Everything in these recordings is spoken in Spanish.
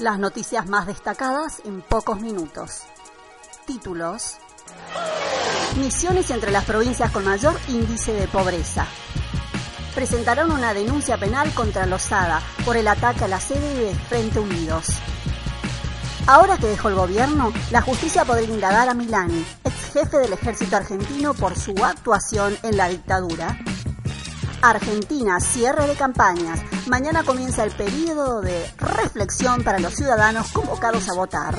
Las noticias más destacadas en pocos minutos. Títulos. Misiones entre las provincias con mayor índice de pobreza. Presentarán una denuncia penal contra Lozada por el ataque a la sede de Frente Unidos. Ahora que dejó el gobierno, la justicia podría indagar a Milani, ex jefe del ejército argentino, por su actuación en la dictadura. Argentina, cierre de campañas. Mañana comienza el periodo de reflexión para los ciudadanos convocados a votar.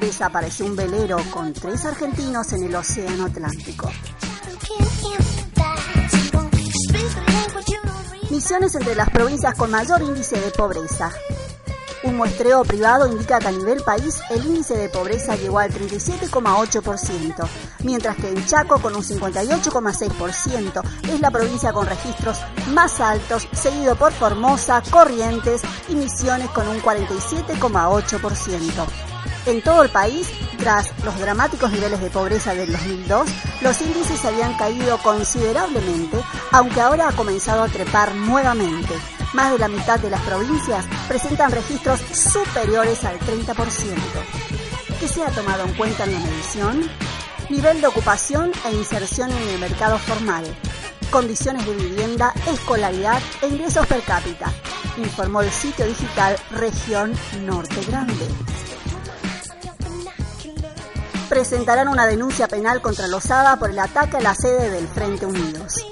Desapareció un velero con tres argentinos en el Océano Atlántico. Misiones entre las provincias con mayor índice de pobreza. Un muestreo privado indica que a nivel país el índice de pobreza llegó al 37,8%, mientras que en Chaco con un 58,6% es la provincia con registros más altos, seguido por Formosa, Corrientes y Misiones con un 47,8%. En todo el país, tras los dramáticos niveles de pobreza del 2002, los índices habían caído considerablemente, aunque ahora ha comenzado a trepar nuevamente. Más de la mitad de las provincias presentan registros superiores al 30%. ¿Qué se ha tomado en cuenta en la medición? Nivel de ocupación e inserción en el mercado formal, condiciones de vivienda, escolaridad e ingresos per cápita, informó el sitio digital Región Norte Grande presentarán una denuncia penal contra Lozada por el ataque a la sede del Frente Unidos.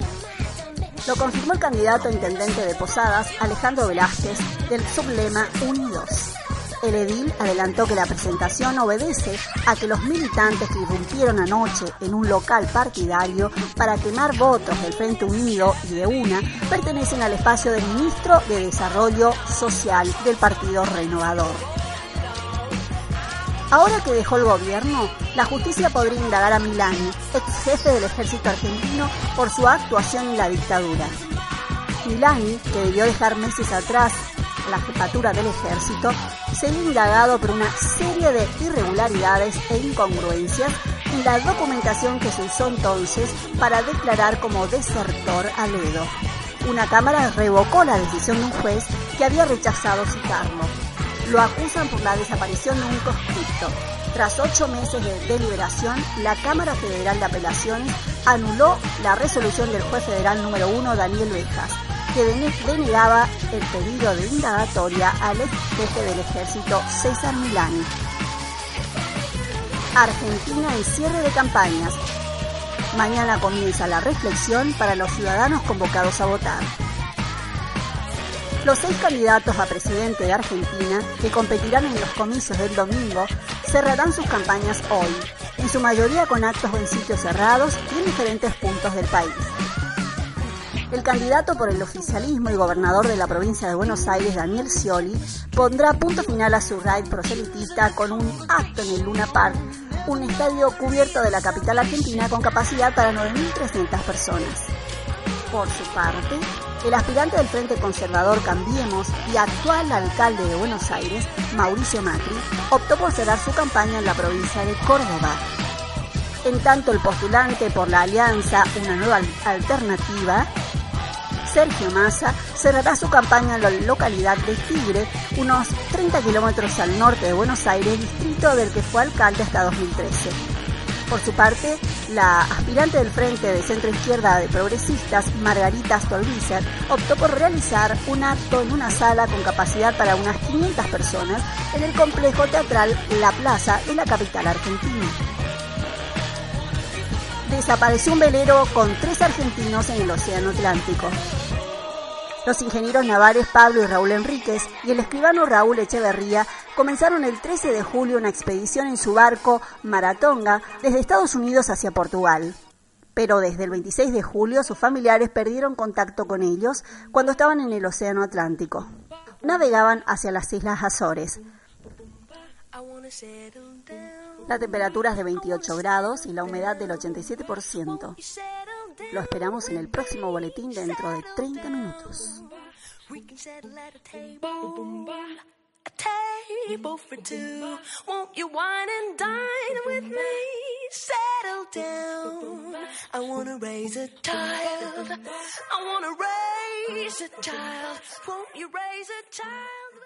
Lo confirmó el candidato a intendente de Posadas, Alejandro Velázquez, del sublema Unidos. El edil adelantó que la presentación obedece a que los militantes que irrumpieron anoche en un local partidario para quemar votos del Frente Unido y de UNA pertenecen al espacio del ministro de Desarrollo Social del Partido Renovador. Ahora que dejó el gobierno, la justicia podría indagar a Milani, ex jefe del ejército argentino, por su actuación en la dictadura. Milani, que debió dejar meses atrás la jefatura del ejército, se ha indagado por una serie de irregularidades e incongruencias en la documentación que se usó entonces para declarar como desertor a Ledo. Una cámara revocó la decisión de un juez que había rechazado citarlo lo acusan por la desaparición de un conscripto. Tras ocho meses de deliberación, la Cámara Federal de Apelaciones anuló la resolución del juez federal número uno, Daniel Bejas, que denegaba el pedido de indagatoria al ex jefe del ejército, César Milani. Argentina en cierre de campañas. Mañana comienza la reflexión para los ciudadanos convocados a votar. Los seis candidatos a presidente de Argentina que competirán en los comicios del domingo cerrarán sus campañas hoy, en su mayoría con actos en sitios cerrados y en diferentes puntos del país. El candidato por el oficialismo y gobernador de la provincia de Buenos Aires, Daniel Scioli, pondrá punto final a su raid proselitista con un acto en el Luna Park, un estadio cubierto de la capital argentina con capacidad para 9.300 personas. Por su parte, el aspirante del Frente Conservador Cambiemos y actual alcalde de Buenos Aires, Mauricio Macri, optó por cerrar su campaña en la provincia de Córdoba. En tanto, el postulante por la alianza Una Nueva Alternativa, Sergio Massa, cerrará su campaña en la localidad de Tigre, unos 30 kilómetros al norte de Buenos Aires, distrito del que fue alcalde hasta 2013. Por su parte, la aspirante del Frente de Centro Izquierda de Progresistas, Margarita Stolbizer, optó por realizar un acto en una sala con capacidad para unas 500 personas en el complejo teatral La Plaza de la capital argentina. Desapareció un velero con tres argentinos en el Océano Atlántico. Los ingenieros navales Pablo y Raúl Enríquez y el escribano Raúl Echeverría comenzaron el 13 de julio una expedición en su barco Maratonga desde Estados Unidos hacia Portugal. Pero desde el 26 de julio sus familiares perdieron contacto con ellos cuando estaban en el Océano Atlántico. Navegaban hacia las Islas Azores. La temperatura es de 28 grados y la humedad del 87%. Lo esperamos en el próximo boletín dentro de 30 minutos. A table for two. Won't you wine and dine with me? Settle down. I wanna raise a child. I wanna raise a child. Won't you raise a child?